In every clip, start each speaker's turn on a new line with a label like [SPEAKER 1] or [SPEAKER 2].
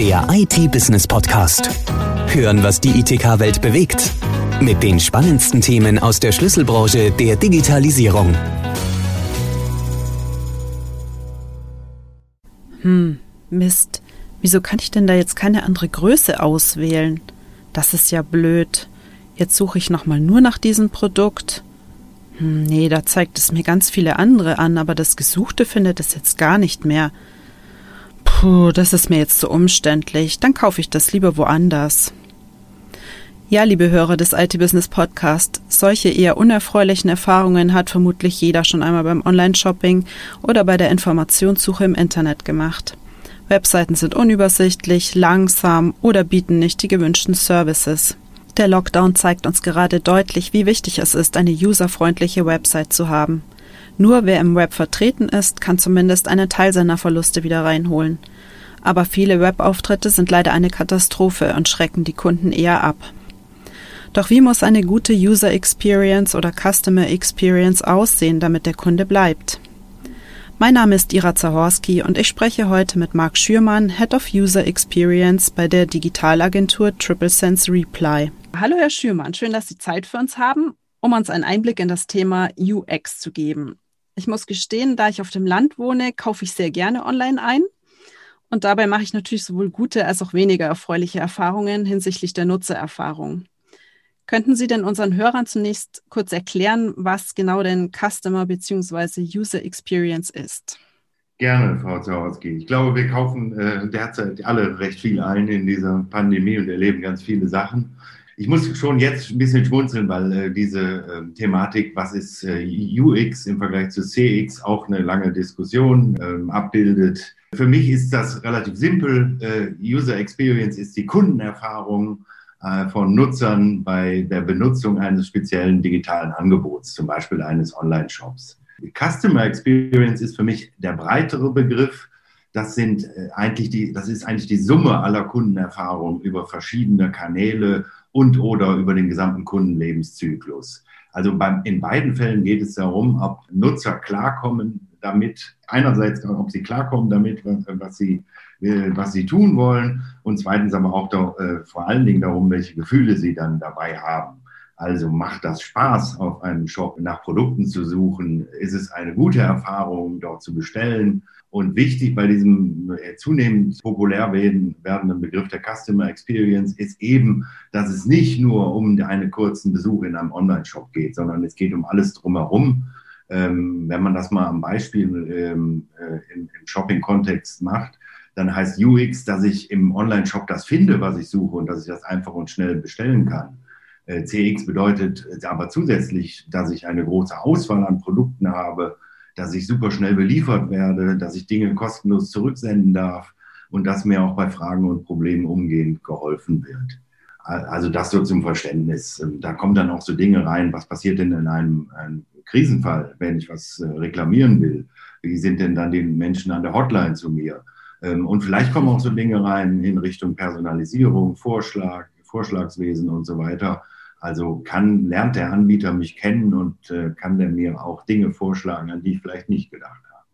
[SPEAKER 1] der IT-Business-Podcast. Hören, was die ITK-Welt bewegt. Mit den spannendsten Themen aus der Schlüsselbranche der Digitalisierung.
[SPEAKER 2] Hm, Mist. Wieso kann ich denn da jetzt keine andere Größe auswählen? Das ist ja blöd. Jetzt suche ich nochmal nur nach diesem Produkt. Hm, nee, da zeigt es mir ganz viele andere an, aber das Gesuchte findet es jetzt gar nicht mehr. Puh, das ist mir jetzt zu umständlich. Dann kaufe ich das lieber woanders. Ja, liebe Hörer des IT-Business Podcast, solche eher unerfreulichen Erfahrungen hat vermutlich jeder schon einmal beim Online-Shopping oder bei der Informationssuche im Internet gemacht. Webseiten sind unübersichtlich, langsam oder bieten nicht die gewünschten Services. Der Lockdown zeigt uns gerade deutlich, wie wichtig es ist, eine userfreundliche Website zu haben. Nur wer im Web vertreten ist, kann zumindest einen Teil seiner Verluste wieder reinholen. Aber viele Webauftritte sind leider eine Katastrophe und schrecken die Kunden eher ab. Doch wie muss eine gute User Experience oder Customer Experience aussehen, damit der Kunde bleibt? Mein Name ist Ira Zahorski und ich spreche heute mit Marc Schürmann, Head of User Experience bei der Digitalagentur Triple Sense Reply. Hallo Herr Schürmann, schön, dass Sie Zeit für uns haben, um uns einen Einblick in das Thema UX zu geben. Ich muss gestehen, da ich auf dem Land wohne, kaufe ich sehr gerne online ein. Und dabei mache ich natürlich sowohl gute als auch weniger erfreuliche Erfahrungen hinsichtlich der Nutzererfahrung. Könnten Sie denn unseren Hörern zunächst kurz erklären, was genau denn Customer bzw. User Experience ist?
[SPEAKER 3] Gerne, Frau Zaworski. Ich glaube, wir kaufen äh, derzeit alle recht viel ein in dieser Pandemie und erleben ganz viele Sachen. Ich muss schon jetzt ein bisschen schmunzeln, weil äh, diese äh, Thematik, was ist äh, UX im Vergleich zu CX, auch eine lange Diskussion ähm, abbildet. Für mich ist das relativ simpel. Äh, User Experience ist die Kundenerfahrung äh, von Nutzern bei der Benutzung eines speziellen digitalen Angebots, zum Beispiel eines Online-Shops. Customer Experience ist für mich der breitere Begriff. Das sind äh, eigentlich die, das ist eigentlich die Summe aller Kundenerfahrungen über verschiedene Kanäle und oder über den gesamten Kundenlebenszyklus. Also beim, in beiden Fällen geht es darum, ob Nutzer klarkommen damit, einerseits, ob sie klarkommen damit, was, was sie, äh, was sie tun wollen und zweitens aber auch da, äh, vor allen Dingen darum, welche Gefühle sie dann dabei haben. Also macht das Spaß, auf einem Shop nach Produkten zu suchen? Ist es eine gute Erfahrung, dort zu bestellen? Und wichtig bei diesem äh, zunehmend populär werdenden Begriff der Customer Experience ist eben, dass es nicht nur um einen kurzen Besuch in einem Online-Shop geht, sondern es geht um alles drumherum. Ähm, wenn man das mal am Beispiel ähm, äh, im, im Shopping-Kontext macht, dann heißt UX, dass ich im Online-Shop das finde, was ich suche und dass ich das einfach und schnell bestellen kann. Äh, CX bedeutet aber zusätzlich, dass ich eine große Auswahl an Produkten habe, dass ich super schnell beliefert werde, dass ich Dinge kostenlos zurücksenden darf und dass mir auch bei Fragen und Problemen umgehend geholfen wird. Also das so zum Verständnis. Da kommen dann auch so Dinge rein, was passiert denn in einem, einem Krisenfall, wenn ich was äh, reklamieren will? Wie sind denn dann die Menschen an der Hotline zu mir? Ähm, und vielleicht kommen auch so Dinge rein in Richtung Personalisierung, Vorschlag, Vorschlagswesen und so weiter. Also kann, lernt der Anbieter mich kennen und äh, kann der mir auch Dinge vorschlagen, an die ich vielleicht nicht gedacht habe.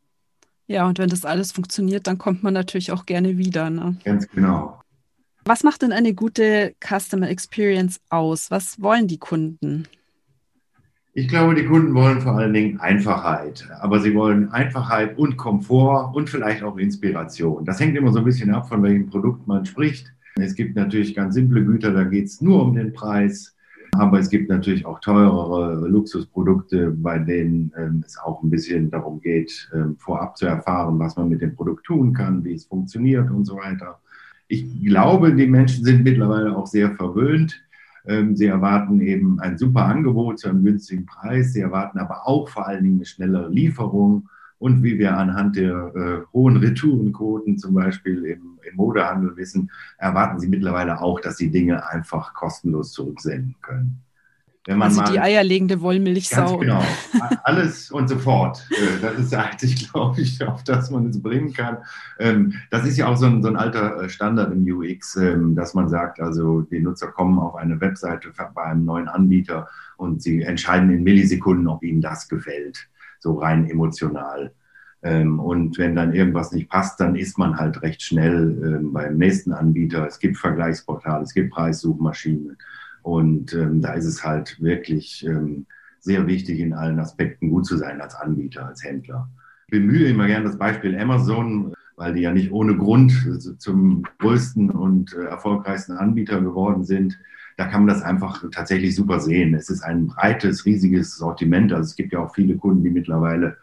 [SPEAKER 2] Ja, und wenn das alles funktioniert, dann kommt man natürlich auch gerne wieder. Ne?
[SPEAKER 3] Ganz genau.
[SPEAKER 2] Was macht denn eine gute Customer Experience aus? Was wollen die Kunden?
[SPEAKER 3] Ich glaube, die Kunden wollen vor allen Dingen Einfachheit, aber sie wollen Einfachheit und Komfort und vielleicht auch Inspiration. Das hängt immer so ein bisschen ab, von welchem Produkt man spricht. Es gibt natürlich ganz simple Güter, da geht es nur um den Preis. Aber es gibt natürlich auch teurere Luxusprodukte, bei denen ähm, es auch ein bisschen darum geht, ähm, vorab zu erfahren, was man mit dem Produkt tun kann, wie es funktioniert und so weiter. Ich glaube, die Menschen sind mittlerweile auch sehr verwöhnt. Ähm, sie erwarten eben ein super Angebot zu einem günstigen Preis. Sie erwarten aber auch vor allen Dingen eine schnellere Lieferung und wie wir anhand der äh, hohen Retourenquoten zum Beispiel im, im, Modehandel wissen, erwarten sie mittlerweile auch, dass sie Dinge einfach kostenlos zurücksenden können.
[SPEAKER 2] Wenn man also mal, die eierlegende Wollmilchsau.
[SPEAKER 3] Genau, alles und sofort. Äh, das ist eigentlich, glaube ich, auf das man es bringen kann. Ähm, das ist ja auch so ein, so ein alter äh, Standard im UX, ähm, dass man sagt, also die Nutzer kommen auf eine Webseite bei einem neuen Anbieter und sie entscheiden in Millisekunden, ob ihnen das gefällt so rein emotional. Ähm, und wenn dann irgendwas nicht passt, dann ist man halt recht schnell ähm, beim nächsten Anbieter. Es gibt Vergleichsportale, es gibt Preissuchmaschinen. Und ähm, da ist es halt wirklich ähm, sehr wichtig, in allen Aspekten gut zu sein als Anbieter, als Händler. Ich bemühe immer gerne das Beispiel Amazon, weil die ja nicht ohne Grund zum größten und äh, erfolgreichsten Anbieter geworden sind. Da kann man das einfach tatsächlich super sehen. Es ist ein breites, riesiges Sortiment. Also es gibt ja auch viele Kunden, die mittlerweile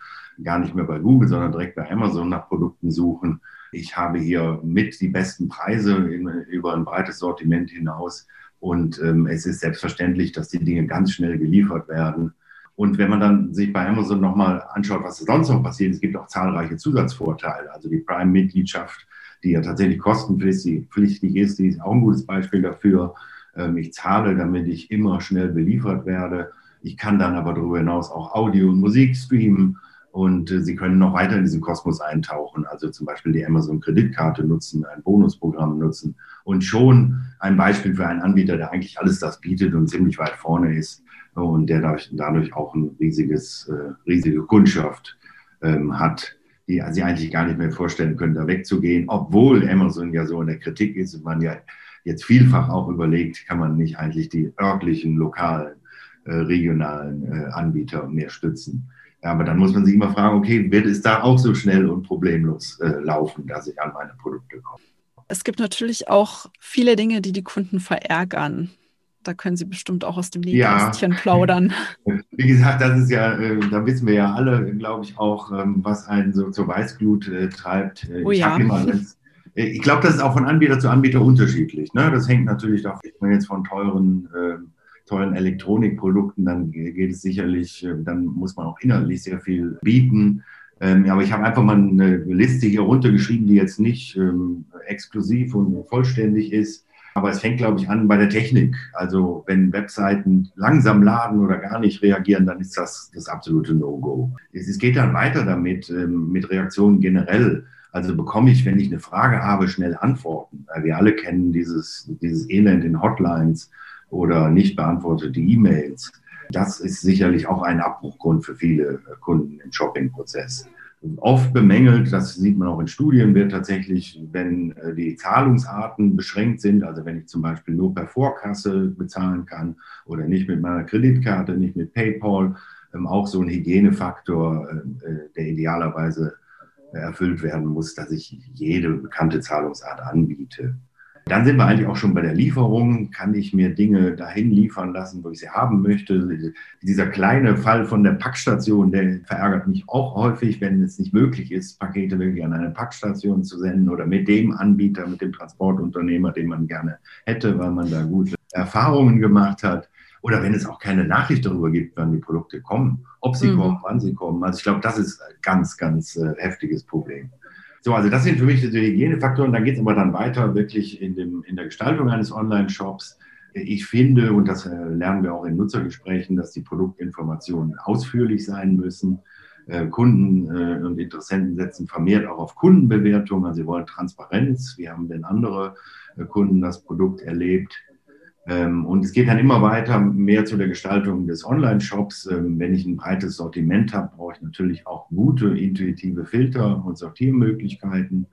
[SPEAKER 3] gar nicht mehr bei Google, sondern direkt bei Amazon nach Produkten suchen. Ich habe hier mit die besten Preise in, über ein breites Sortiment hinaus. Und ähm, es ist selbstverständlich, dass die Dinge ganz schnell geliefert werden. Und wenn man dann sich bei Amazon nochmal anschaut, was sonst noch passiert, es gibt auch zahlreiche Zusatzvorteile. Also die Prime-Mitgliedschaft, die ja tatsächlich kostenpflichtig ist, die ist auch ein gutes Beispiel dafür. Ähm, ich zahle, damit ich immer schnell beliefert werde. Ich kann dann aber darüber hinaus auch Audio und Musik streamen und äh, Sie können noch weiter in diesen Kosmos eintauchen, also zum Beispiel die Amazon-Kreditkarte nutzen, ein Bonusprogramm nutzen und schon ein Beispiel für einen Anbieter, der eigentlich alles das bietet und ziemlich weit vorne ist und der dadurch, dadurch auch ein riesiges, äh, riesige Kundschaft ähm, hat, die Sie eigentlich gar nicht mehr vorstellen können, da wegzugehen, obwohl Amazon ja so in der Kritik ist und man ja jetzt vielfach auch überlegt, kann man nicht eigentlich die örtlichen, lokalen, äh, regionalen äh, Anbieter mehr stützen. Aber dann muss man sich immer fragen, okay, wird es da auch so schnell und problemlos äh, laufen, dass ich an meine Produkte komme?
[SPEAKER 2] Es gibt natürlich auch viele Dinge, die die Kunden verärgern. Da können Sie bestimmt auch aus dem Nähkästchen ja. plaudern.
[SPEAKER 3] Wie gesagt, das ist ja, da wissen wir ja alle, glaube ich, auch, ähm, was einen so zur Weißglut treibt.
[SPEAKER 2] Oh ja.
[SPEAKER 3] Äh, ich glaube, das ist auch von Anbieter zu Anbieter unterschiedlich. Ne? Das hängt natürlich davon, wenn jetzt von teuren ähm, tollen Elektronikprodukten, dann geht es sicherlich, äh, dann muss man auch inhaltlich sehr viel bieten. Ähm, aber ich habe einfach mal eine Liste hier runtergeschrieben, die jetzt nicht ähm, exklusiv und vollständig ist. Aber es fängt, glaube ich, an bei der Technik. Also wenn Webseiten langsam laden oder gar nicht reagieren, dann ist das das absolute No-Go. Es, geht dann weiter damit, ähm, mit Reaktionen generell. Also bekomme ich, wenn ich eine Frage habe, schnell Antworten. Wir alle kennen dieses, dieses Elend in Hotlines oder nicht beantwortete E-Mails. Das ist sicherlich auch ein Abbruchgrund für viele Kunden im Shopping-Prozess. Oft bemängelt, das sieht man auch in Studien, wird tatsächlich, wenn äh, die Zahlungsarten beschränkt sind, also wenn ich zum Beispiel nur per Vorkasse bezahlen kann oder nicht mit meiner Kreditkarte, nicht mit PayPal, ähm, auch so ein Hygienefaktor, äh, äh, der idealerweise erfüllt werden muss, dass ich jede bekannte Zahlungsart anbiete. Dann sind wir eigentlich auch schon bei der Lieferung. Kann ich mir Dinge dahin liefern lassen, wo ich sie haben möchte? Dieser kleine Fall von der Packstation, der verärgert mich auch häufig, wenn es nicht möglich ist, Pakete wirklich an eine Packstation zu senden oder mit dem Anbieter, mit dem Transportunternehmer, den man gerne hätte, weil man da gute Erfahrungen gemacht hat. Oder wenn es auch keine Nachricht darüber gibt, wann die Produkte kommen, ob sie mhm. kommen, wann sie kommen. Also ich glaube, das ist ein ganz, ganz äh, heftiges Problem. So, also das sind für mich die Hygienefaktoren. Dann geht es aber dann weiter wirklich in, dem, in der Gestaltung eines Online-Shops. Ich finde, und das äh, lernen wir auch in Nutzergesprächen, dass die Produktinformationen ausführlich sein müssen. Äh, Kunden äh, und Interessenten setzen vermehrt auch auf Kundenbewertung. Also sie wollen Transparenz. Wie haben denn andere Kunden das Produkt erlebt? Ähm, und es geht dann immer weiter mehr zu der Gestaltung des Online-Shops. Ähm, wenn ich ein breites Sortiment habe, brauche ich natürlich auch gute intuitive Filter und Sortiermöglichkeiten,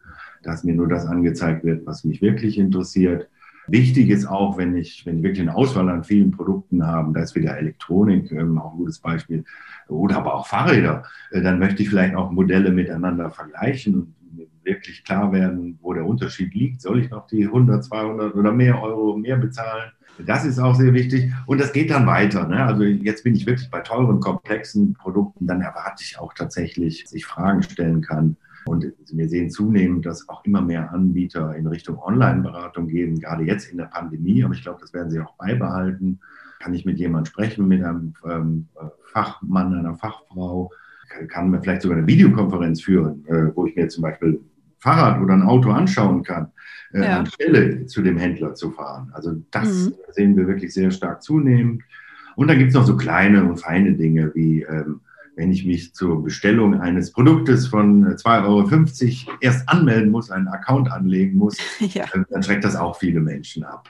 [SPEAKER 3] dass mir nur das angezeigt wird, was mich wirklich interessiert. Wichtig ist auch, wenn ich, wenn ich wirklich eine Auswahl an vielen Produkten habe, da ist wieder Elektronik ähm, auch ein gutes Beispiel, oder aber auch Fahrräder, äh, dann möchte ich vielleicht auch Modelle miteinander vergleichen und wirklich klar werden, wo der Unterschied liegt. Soll ich noch die 100, 200 oder mehr Euro mehr bezahlen? Das ist auch sehr wichtig. Und das geht dann weiter. Ne? Also jetzt bin ich wirklich bei teuren, komplexen Produkten. Dann erwarte ich auch tatsächlich, dass ich Fragen stellen kann. Und wir sehen zunehmend, dass auch immer mehr Anbieter in Richtung Online-Beratung gehen, gerade jetzt in der Pandemie. Aber ich glaube, das werden sie auch beibehalten. Kann ich mit jemandem sprechen, mit einem ähm, Fachmann, einer Fachfrau? Kann mir vielleicht sogar eine Videokonferenz führen, äh, wo ich mir zum Beispiel Fahrrad oder ein Auto anschauen kann, äh, ja. anstelle zu dem Händler zu fahren. Also das mhm. sehen wir wirklich sehr stark zunehmend. Und dann gibt es noch so kleine und feine Dinge wie ähm, wenn ich mich zur Bestellung eines Produktes von 2,50 Euro erst anmelden muss, einen Account anlegen muss, ja. Äh, dann schreckt das auch viele Menschen ab.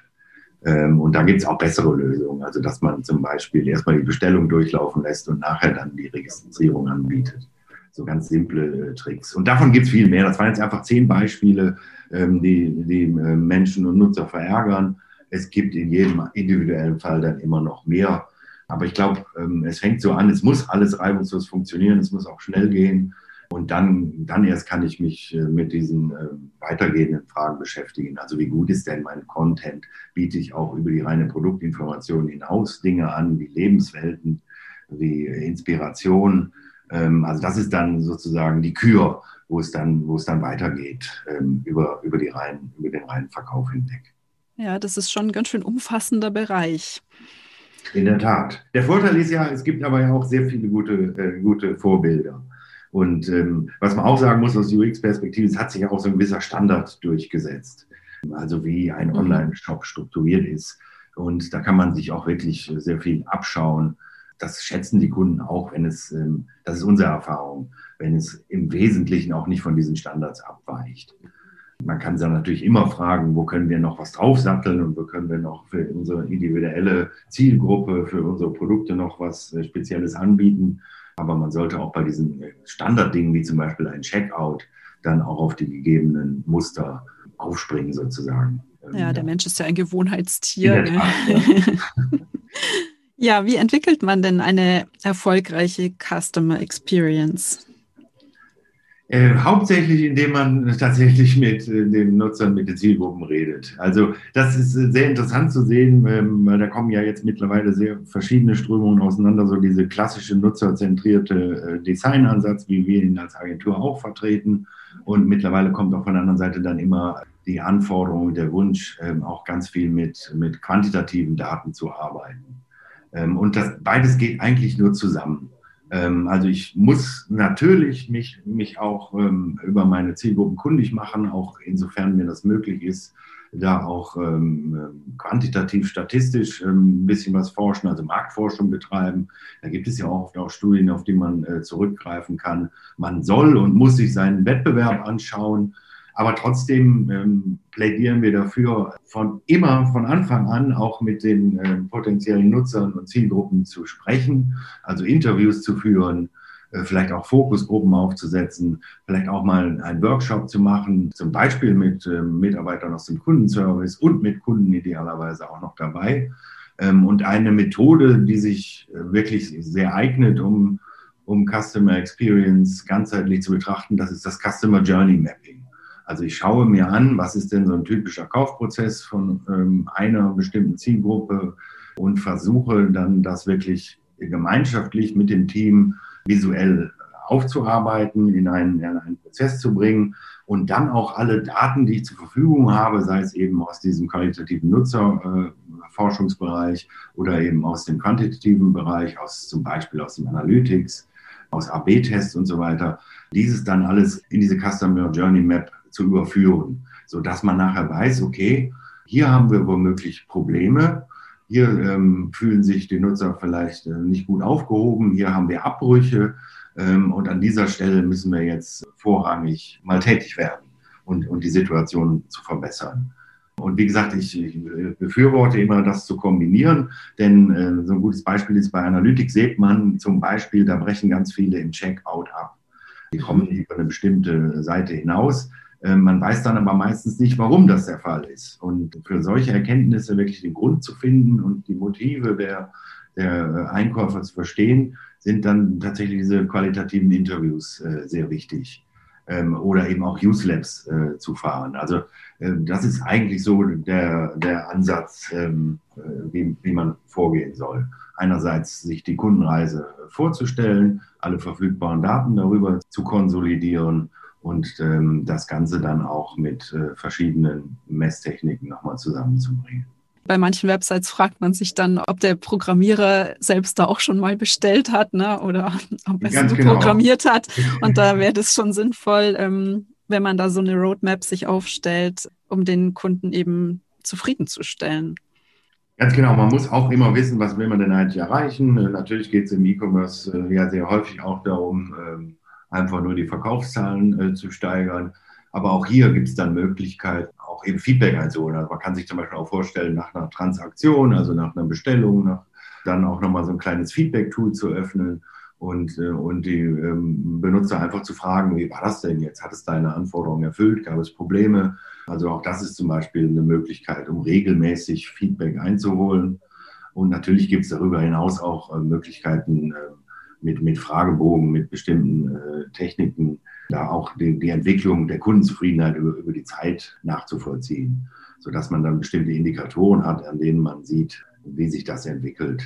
[SPEAKER 3] Ähm, und da gibt es auch bessere Lösungen, also dass man zum Beispiel erstmal die Bestellung durchlaufen lässt und nachher dann die Registrierung anbietet. so ganz simple äh, Tricks. Und davon gibt es viel mehr. Das waren jetzt einfach zehn Beispiele, ähm, die, die äh, Menschen und Nutzer verärgern. Es gibt in jedem individuellen Fall dann immer noch mehr. Aber ich glaube, ähm, es fängt so an, es muss alles reibungslos funktionieren, es muss auch schnell gehen. Und dann, dann erst kann ich mich äh, mit diesen äh, weitergehenden Fragen beschäftigen. Also wie gut ist denn mein Content? Biete ich auch über die reine Produktinformation hinaus Dinge an, wie Lebenswelten, wie Inspiration? Ähm, also das ist dann sozusagen die Kür, wo es dann, wo es dann weitergeht ähm, über, über, die reinen, über den reinen Verkauf hinweg.
[SPEAKER 2] Ja, das ist schon ein ganz schön umfassender Bereich.
[SPEAKER 3] In der Tat. Der Vorteil ist ja, es gibt aber ja auch sehr viele gute, äh, gute Vorbilder. Und ähm, was man auch sagen muss aus UX-Perspektive, es hat sich ja auch so ein gewisser Standard durchgesetzt. Also wie ein mhm. Online-Shop strukturiert ist. Und da kann man sich auch wirklich sehr viel abschauen. Das schätzen die Kunden auch, wenn es, ähm, das ist unsere Erfahrung, wenn es im Wesentlichen auch nicht von diesen Standards abweicht. Man kann dann natürlich immer fragen, wo können wir noch was draufsatteln und wo können wir noch für unsere individuelle Zielgruppe, für unsere Produkte noch was äh, Spezielles anbieten. Aber man sollte auch bei diesen Standarddingen wie zum Beispiel ein Checkout dann auch auf die gegebenen Muster aufspringen sozusagen.
[SPEAKER 2] Ja, der Mensch ist ja ein Gewohnheitstier. Ne? ja, wie entwickelt man denn eine erfolgreiche Customer Experience?
[SPEAKER 3] Äh, hauptsächlich, indem man tatsächlich mit äh, den Nutzern, mit den Zielgruppen redet. Also das ist äh, sehr interessant zu sehen, ähm, da kommen ja jetzt mittlerweile sehr verschiedene Strömungen auseinander. So diese klassische nutzerzentrierte Designansatz, wie wir ihn als Agentur auch vertreten. Und mittlerweile kommt auch von der anderen Seite dann immer die Anforderung, der Wunsch, ähm, auch ganz viel mit, mit quantitativen Daten zu arbeiten. Ähm, und das beides geht eigentlich nur zusammen. Ähm, also ich muss natürlich mich, mich auch ähm, über meine Zielgruppen kundig machen, auch insofern mir das möglich ist, da auch ähm, quantitativ, statistisch ähm, ein bisschen was forschen, also Marktforschung betreiben. Da gibt es ja auch oft auch Studien, auf die man äh, zurückgreifen kann. Man soll und muss sich seinen Wettbewerb anschauen. Aber trotzdem ähm, plädieren wir dafür, von immer von Anfang an auch mit den äh, potenziellen Nutzern und Zielgruppen zu sprechen, also Interviews zu führen, äh, vielleicht auch Fokusgruppen aufzusetzen, vielleicht auch mal einen Workshop zu machen, zum Beispiel mit äh, Mitarbeitern aus dem Kundenservice und mit Kunden idealerweise auch noch dabei. Ähm, und eine Methode, die sich äh, wirklich sehr eignet, um, um Customer Experience ganzheitlich zu betrachten, das ist das Customer Journey Mapping. Also ich schaue mir an, was ist denn so ein typischer Kaufprozess von ähm, einer bestimmten Zielgruppe und versuche dann das wirklich gemeinschaftlich mit dem Team visuell aufzuarbeiten, in einen, in einen Prozess zu bringen und dann auch alle Daten, die ich zur Verfügung habe, sei es eben aus diesem qualitativen Nutzerforschungsbereich äh, oder eben aus dem quantitativen Bereich, aus zum Beispiel aus dem Analytics, aus AB-Tests und so weiter, dieses dann alles in diese Customer Journey Map zu überführen, sodass man nachher weiß, okay, hier haben wir womöglich Probleme, hier ähm, fühlen sich die Nutzer vielleicht äh, nicht gut aufgehoben, hier haben wir Abbrüche ähm, und an dieser Stelle müssen wir jetzt vorrangig mal tätig werden und, und die Situation zu verbessern. Und wie gesagt, ich, ich befürworte immer, das zu kombinieren, denn äh, so ein gutes Beispiel ist bei Analytics sieht man zum Beispiel, da brechen ganz viele im Checkout ab. Die kommen über eine bestimmte Seite hinaus. Äh, man weiß dann aber meistens nicht, warum das der Fall ist. Und für solche Erkenntnisse wirklich den Grund zu finden und die Motive der, der Einkäufer zu verstehen, sind dann tatsächlich diese qualitativen Interviews äh, sehr wichtig. Ähm, oder eben auch Use Labs äh, zu fahren. Also das ist eigentlich so der, der Ansatz, ähm, äh, wie, wie man vorgehen soll. Einerseits sich die Kundenreise vorzustellen, alle verfügbaren Daten darüber zu konsolidieren und ähm, das Ganze dann auch mit äh, verschiedenen Messtechniken nochmal zusammenzubringen.
[SPEAKER 2] Bei manchen Websites fragt man sich dann, ob der Programmierer selbst da auch schon mal bestellt hat ne? oder ob er es genau. programmiert hat. Und da wäre das schon sinnvoll, ähm, wenn man da so eine Roadmap sich aufstellt, um den Kunden eben zufriedenzustellen.
[SPEAKER 3] Ganz genau, man muss auch immer wissen, was will man denn eigentlich erreichen. Natürlich geht es im E-Commerce äh, ja sehr häufig auch darum, ähm, einfach nur die Verkaufszahlen äh, zu steigern. Aber auch hier gibt es dann Möglichkeiten, auch eben Feedback einzuholen. Also man kann sich zum Beispiel auch vorstellen, nach einer Transaktion, also nach einer Bestellung, nach, dann auch nochmal so ein kleines Feedback-Tool zu öffnen und, äh, und die ähm, Benutzer einfach zu fragen, wie war das denn jetzt? Hat es deine Anforderungen erfüllt? Gab es Probleme? Also auch das ist zum Beispiel eine Möglichkeit, um regelmäßig Feedback einzuholen. Und natürlich gibt es darüber hinaus auch äh, Möglichkeiten äh, mit, mit Fragebogen, mit bestimmten äh, Techniken, da auch die, die Entwicklung der Kundenzufriedenheit über, über die Zeit nachzuvollziehen, sodass man dann bestimmte Indikatoren hat, an denen man sieht, wie sich das entwickelt.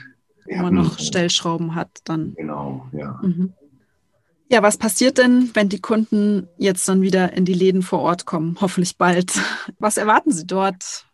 [SPEAKER 2] Wo man noch Stellschrauben hat dann.
[SPEAKER 3] Genau, ja.
[SPEAKER 2] Mhm. Ja, was passiert denn, wenn die Kunden jetzt dann wieder in die Läden vor Ort kommen? Hoffentlich bald. Was erwarten Sie dort?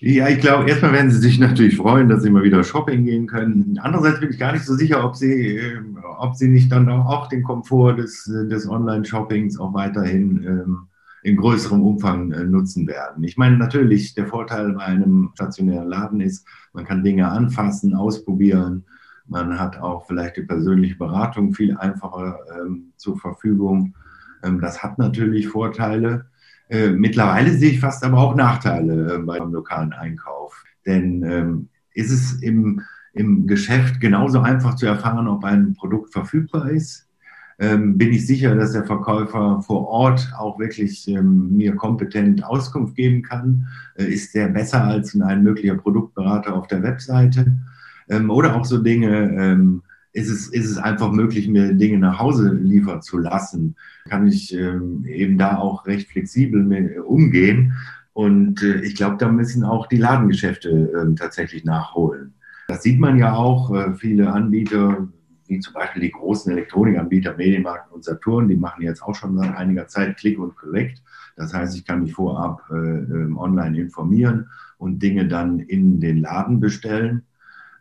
[SPEAKER 3] Ja, ich glaube, erstmal werden sie sich natürlich freuen, dass sie mal wieder shopping gehen können. Andererseits bin ich gar nicht so sicher, ob sie, ähm, ob sie nicht dann auch den Komfort des, des Online-Shoppings auch weiterhin ähm, in größerem Umfang äh, nutzen werden. Ich meine, natürlich, der Vorteil bei einem stationären Laden ist, man kann Dinge anfassen, ausprobieren. Man hat auch vielleicht die persönliche Beratung viel einfacher ähm, zur Verfügung. Ähm, das hat natürlich Vorteile. Äh, mittlerweile sehe ich fast aber auch Nachteile äh, beim lokalen Einkauf. Denn ähm, ist es im, im Geschäft genauso einfach zu erfahren, ob ein Produkt verfügbar ist? Ähm, bin ich sicher, dass der Verkäufer vor Ort auch wirklich ähm, mir kompetent Auskunft geben kann? Äh, ist der besser als ein möglicher Produktberater auf der Webseite? Ähm, oder auch so Dinge, ähm, ist es, ist es einfach möglich, mir Dinge nach Hause liefern zu lassen. Kann ich ähm, eben da auch recht flexibel mit, umgehen. Und äh, ich glaube, da müssen auch die Ladengeschäfte äh, tatsächlich nachholen. Das sieht man ja auch. Äh, viele Anbieter, wie zum Beispiel die großen Elektronikanbieter Medienmarkt und Saturn, die machen jetzt auch schon seit einiger Zeit Click und Collect. Das heißt, ich kann mich vorab äh, ähm, online informieren und Dinge dann in den Laden bestellen.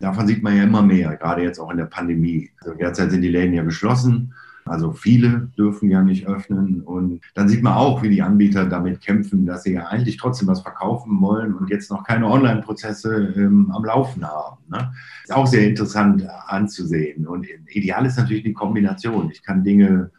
[SPEAKER 3] Davon sieht man ja immer mehr, gerade jetzt auch in der Pandemie. Also derzeit sind die Läden ja geschlossen. Also viele dürfen ja nicht öffnen. Und dann sieht man auch, wie die Anbieter damit kämpfen, dass sie ja eigentlich trotzdem was verkaufen wollen und jetzt noch keine Online-Prozesse ähm, am Laufen haben. Ne? Ist auch sehr interessant anzusehen. Und ideal ist natürlich die Kombination. Ich kann Dinge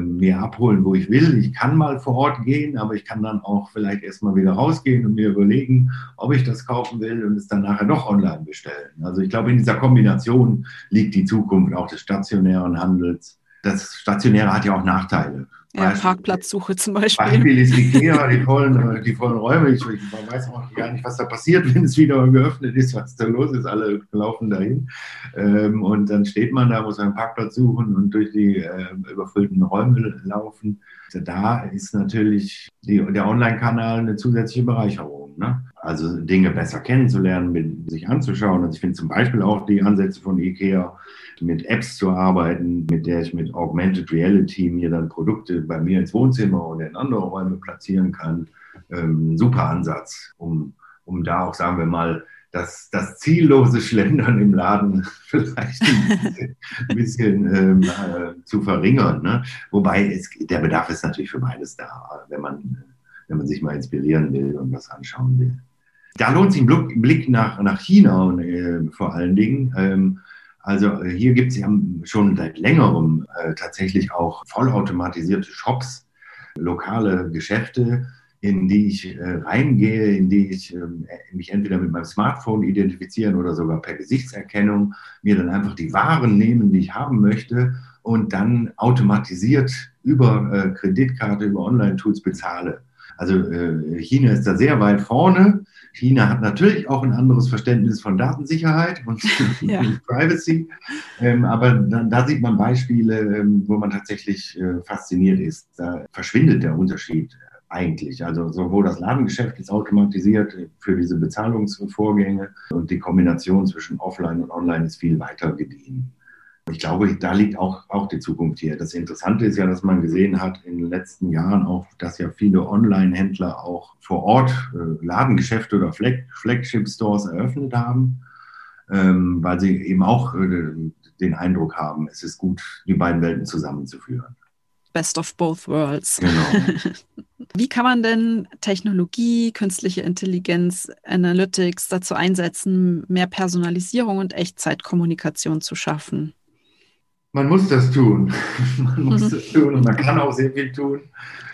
[SPEAKER 3] mir abholen, wo ich will. Ich kann mal vor Ort gehen, aber ich kann dann auch vielleicht erstmal wieder rausgehen und mir überlegen, ob ich das kaufen will und es dann nachher doch online bestellen. Also ich glaube, in dieser Kombination liegt die Zukunft auch des stationären Handels. Das Stationäre hat ja auch Nachteile.
[SPEAKER 2] Ja, Parkplatzsuche zum Beispiel.
[SPEAKER 3] Beispiel ist Ikea, die vollen, die vollen Räume. Ich, ich weiß auch gar nicht, was da passiert, wenn es wieder geöffnet ist, was da los ist. Alle laufen dahin. Ähm, und dann steht man da, muss einen Parkplatz suchen und durch die äh, überfüllten Räume laufen. Da ist natürlich die, der Online-Kanal eine zusätzliche Bereicherung. Ne? Also Dinge besser kennenzulernen, sich anzuschauen. Also ich finde zum Beispiel auch die Ansätze von Ikea, mit Apps zu arbeiten, mit der ich mit Augmented Reality mir dann Produkte bei mir ins Wohnzimmer oder in andere Räume platzieren kann. Ähm, super Ansatz, um, um da auch, sagen wir mal, das, das ziellose Schlendern im Laden vielleicht ein bisschen, ähm, äh, zu verringern. Ne? Wobei es, der Bedarf ist natürlich für beides da, wenn man, wenn man sich mal inspirieren will und was anschauen will. Da lohnt sich ein Blick nach, nach China und, äh, vor allen Dingen. Ähm, also äh, hier gibt es schon seit längerem äh, tatsächlich auch vollautomatisierte Shops, lokale Geschäfte, in die ich äh, reingehe, in die ich äh, mich entweder mit meinem Smartphone identifizieren oder sogar per Gesichtserkennung mir dann einfach die Waren nehmen, die ich haben möchte und dann automatisiert über äh, Kreditkarte, über Online-Tools bezahle. Also äh, China ist da sehr weit vorne. China hat natürlich auch ein anderes Verständnis von Datensicherheit und ja. Privacy. Ähm, aber da, da, sieht man Beispiele, ähm, wo man tatsächlich äh, fasziniert ist. Da verschwindet der Unterschied eigentlich. Also sowohl das Ladengeschäft ist automatisiert für diese Bezahlungsvorgänge und die Kombination zwischen Offline und Online ist viel weiter gediehen. Ich glaube, da liegt auch, auch die Zukunft hier. Das Interessante ist ja, dass man gesehen hat in den letzten Jahren auch, dass ja viele Online-Händler auch vor Ort äh, Ladengeschäfte oder Flag Flagship-Stores eröffnet haben, ähm, weil sie eben auch äh, den Eindruck haben, es ist gut, die beiden Welten zusammenzuführen.
[SPEAKER 2] Best of both worlds. Genau. Wie kann man denn Technologie, künstliche Intelligenz, Analytics dazu einsetzen, mehr Personalisierung und Echtzeitkommunikation zu schaffen?
[SPEAKER 3] Man muss das tun. man muss das tun und man kann auch sehr viel tun.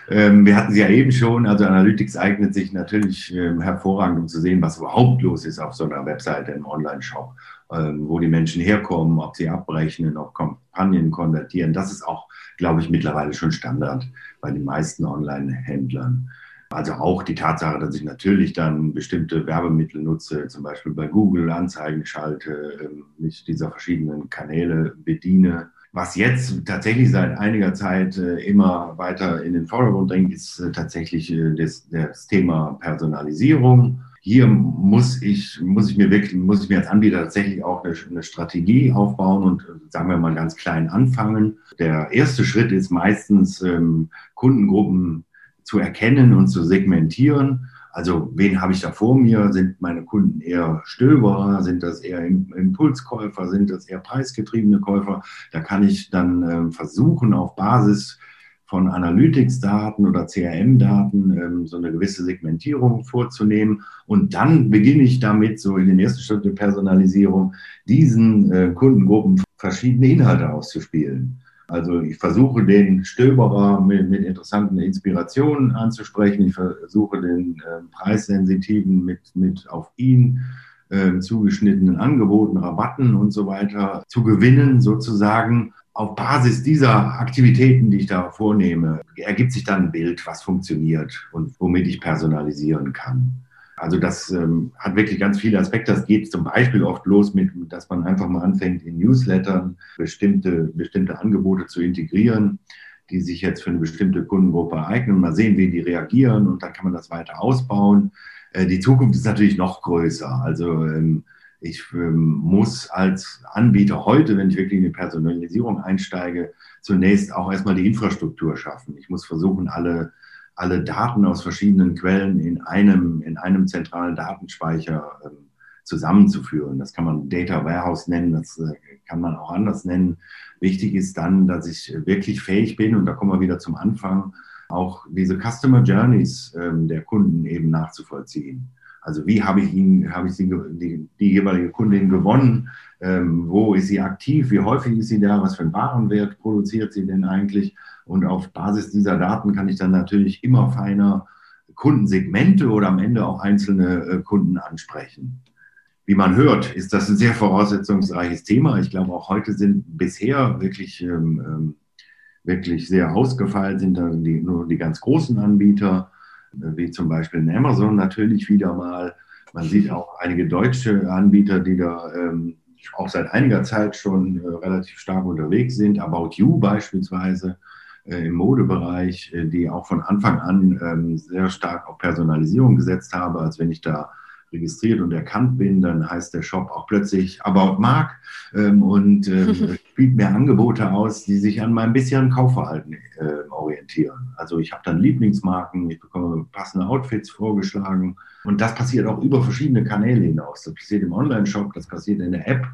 [SPEAKER 3] Ähm, wir hatten sie ja eben schon, also Analytics eignet sich natürlich ähm, hervorragend, um zu sehen, was überhaupt los ist auf so einer Webseite im Online-Shop, ähm, wo die Menschen herkommen, ob sie abrechnen, ob Kampagnen konvertieren. Das ist auch, glaube ich, mittlerweile schon Standard bei den meisten Online-Händlern. Also auch die Tatsache, dass ich natürlich dann bestimmte Werbemittel nutze, zum Beispiel bei Google Anzeigen schalte, ähm, mich dieser verschiedenen Kanäle bediene. Was jetzt tatsächlich seit einiger Zeit äh, immer weiter in den Vordergrund drängt, ist äh, tatsächlich äh, das, das Thema Personalisierung. Hier muss ich, muss ich mir wirklich, muss ich mir als Anbieter tatsächlich auch eine, eine Strategie aufbauen und sagen wir mal ganz klein anfangen. Der erste Schritt ist meistens ähm, Kundengruppen zu erkennen und zu segmentieren. Also wen habe ich da vor mir? Sind meine Kunden eher Stöberer? Sind das eher Impulskäufer? Sind das eher preisgetriebene Käufer? Da kann ich dann äh, versuchen, auf Basis von Analytics-Daten oder CRM-Daten ähm, so eine gewisse Segmentierung vorzunehmen. Und dann beginne ich damit, so in den ersten Schritt der Personalisierung, diesen äh, Kundengruppen verschiedene Inhalte auszuspielen. Also ich versuche den Stöberer mit, mit interessanten Inspirationen anzusprechen. Ich versuche den äh, Preissensitiven mit, mit auf ihn äh, zugeschnittenen Angeboten, Rabatten und so weiter zu gewinnen, sozusagen. Auf Basis dieser Aktivitäten, die ich da vornehme, ergibt sich dann ein Bild, was funktioniert und womit ich personalisieren kann. Also das ähm, hat wirklich ganz viele Aspekte. Das geht zum Beispiel oft los mit, dass man einfach mal anfängt, in Newslettern bestimmte, bestimmte Angebote zu integrieren, die sich jetzt für eine bestimmte Kundengruppe eignen. Mal sehen, wie die reagieren und dann kann man das weiter ausbauen. Äh, die Zukunft ist natürlich noch größer. Also ähm, ich ähm, muss als Anbieter heute, wenn ich wirklich in die Personalisierung einsteige, zunächst auch erstmal die Infrastruktur schaffen. Ich muss versuchen, alle alle Daten aus verschiedenen Quellen in einem, in einem zentralen Datenspeicher äh, zusammenzuführen. Das kann man Data Warehouse nennen, das äh, kann man auch anders nennen. Wichtig ist dann, dass ich wirklich fähig bin, und da kommen wir wieder zum Anfang, auch diese Customer Journeys äh, der Kunden eben nachzuvollziehen. Also wie habe ich ihn, habe ich sie, die, die jeweilige Kundin gewonnen? Ähm, wo ist sie aktiv? Wie häufig ist sie da? Was für einen Warenwert produziert sie denn eigentlich? Und auf Basis dieser Daten kann ich dann natürlich immer feiner Kundensegmente oder am Ende auch einzelne äh, Kunden ansprechen. Wie man hört, ist das ein sehr voraussetzungsreiches Thema. Ich glaube, auch heute sind bisher wirklich, ähm, ähm wirklich sehr ausgefallen, sind dann die, nur die ganz großen Anbieter, wie zum Beispiel Amazon natürlich wieder mal. Man sieht auch einige deutsche Anbieter, die da ähm, auch seit einiger Zeit schon äh, relativ stark unterwegs sind. About You beispielsweise äh, im Modebereich, äh, die auch von Anfang an ähm, sehr stark auf Personalisierung gesetzt habe. Als wenn ich da registriert und erkannt bin, dann heißt der Shop auch plötzlich About Mark ähm, und ähm, spielt mir Angebote aus, die sich an meinem bisherigen Kaufverhalten äh, orientieren. Also ich habe dann Lieblingsmarken, ich bekomme passende Outfits vorgeschlagen und das passiert auch über verschiedene Kanäle hinaus. Das passiert im Online-Shop, das passiert in der App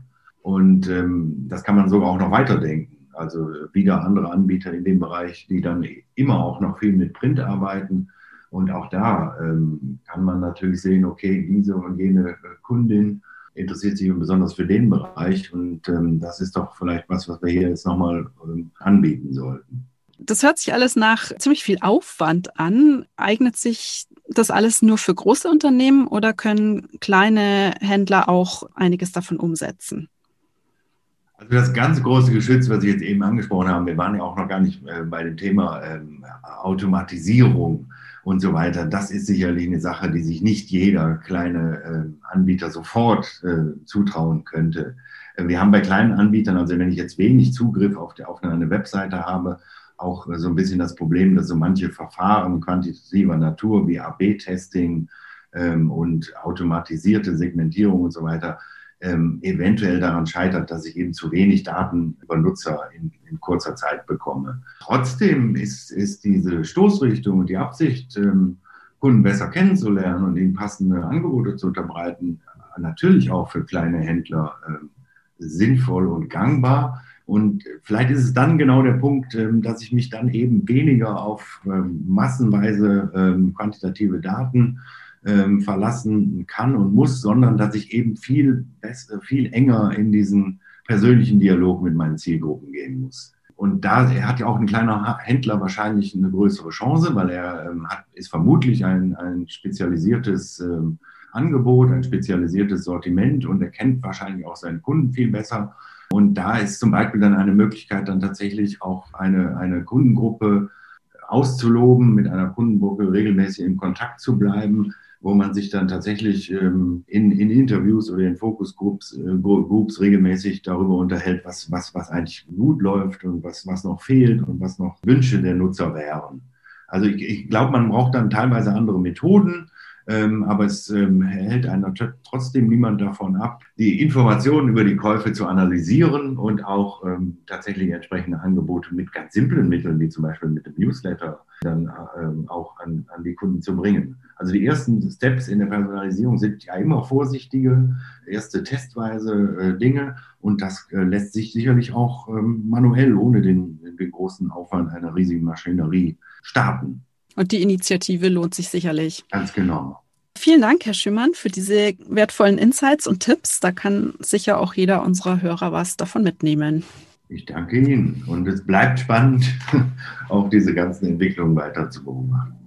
[SPEAKER 3] und ähm, das kann man sogar auch noch weiterdenken. Also wieder andere Anbieter in dem Bereich, die dann immer auch noch viel mit Print arbeiten. Und auch da ähm, kann man natürlich sehen, okay, diese und jene Kundin interessiert sich besonders für den Bereich. Und ähm, das ist doch vielleicht was, was wir hier jetzt nochmal ähm, anbieten sollten.
[SPEAKER 2] Das hört sich alles nach ziemlich viel Aufwand an. Eignet sich das alles nur für große Unternehmen oder können kleine Händler auch einiges davon umsetzen?
[SPEAKER 3] Also das ganz große Geschütz, was Sie jetzt eben angesprochen haben, wir waren ja auch noch gar nicht äh, bei dem Thema ähm, Automatisierung und so weiter. Das ist sicherlich eine Sache, die sich nicht jeder kleine äh, Anbieter sofort äh, zutrauen könnte. Äh, wir haben bei kleinen Anbietern, also wenn ich jetzt wenig Zugriff auf, die, auf eine Webseite habe, auch so ein bisschen das Problem, dass so manche Verfahren quantitativer Natur wie AB-Testing ähm, und automatisierte Segmentierung und so weiter ähm, eventuell daran scheitert, dass ich eben zu wenig Daten über Nutzer in, in kurzer Zeit bekomme. Trotzdem ist, ist diese Stoßrichtung und die Absicht, ähm, Kunden besser kennenzulernen und ihnen passende Angebote zu unterbreiten, natürlich auch für kleine Händler äh, sinnvoll und gangbar. Und vielleicht ist es dann genau der Punkt, ähm, dass ich mich dann eben weniger auf ähm, massenweise ähm, quantitative Daten ähm, verlassen kann und muss, sondern dass ich eben viel, besser, viel enger in diesen persönlichen Dialog mit meinen Zielgruppen gehen muss. Und da hat ja auch ein kleiner Händler wahrscheinlich eine größere Chance, weil er ähm, hat, ist vermutlich ein, ein spezialisiertes ähm, Angebot, ein spezialisiertes Sortiment und er kennt wahrscheinlich auch seinen Kunden viel besser. Und da ist zum Beispiel dann eine Möglichkeit, dann tatsächlich auch eine, eine Kundengruppe auszuloben, mit einer Kundengruppe regelmäßig in Kontakt zu bleiben, wo man sich dann tatsächlich ähm, in, in Interviews oder in Focus-Groups äh, Groups regelmäßig darüber unterhält, was, was, was eigentlich gut läuft und was, was noch fehlt und was noch Wünsche der Nutzer wären. Also ich, ich glaube, man braucht dann teilweise andere Methoden, ähm, aber es ähm, hält einen trotzdem niemand davon ab, die Informationen über die Käufe zu analysieren und auch ähm, tatsächlich entsprechende Angebote mit ganz simplen Mitteln, wie zum Beispiel mit dem Newsletter, dann ähm, auch an, an die Kunden zu bringen. Also die ersten Steps in der Personalisierung sind ja immer vorsichtige, erste testweise äh, Dinge und das äh, lässt sich sicherlich auch ähm, manuell ohne den, den großen Aufwand einer riesigen Maschinerie starten.
[SPEAKER 2] Und die Initiative lohnt sich sicherlich.
[SPEAKER 3] Ganz genau.
[SPEAKER 2] Vielen Dank, Herr Schimmern, für diese wertvollen Insights und Tipps. Da kann sicher auch jeder unserer Hörer was davon mitnehmen.
[SPEAKER 3] Ich danke Ihnen und es bleibt spannend, auch diese ganzen Entwicklungen weiter zu beobachten.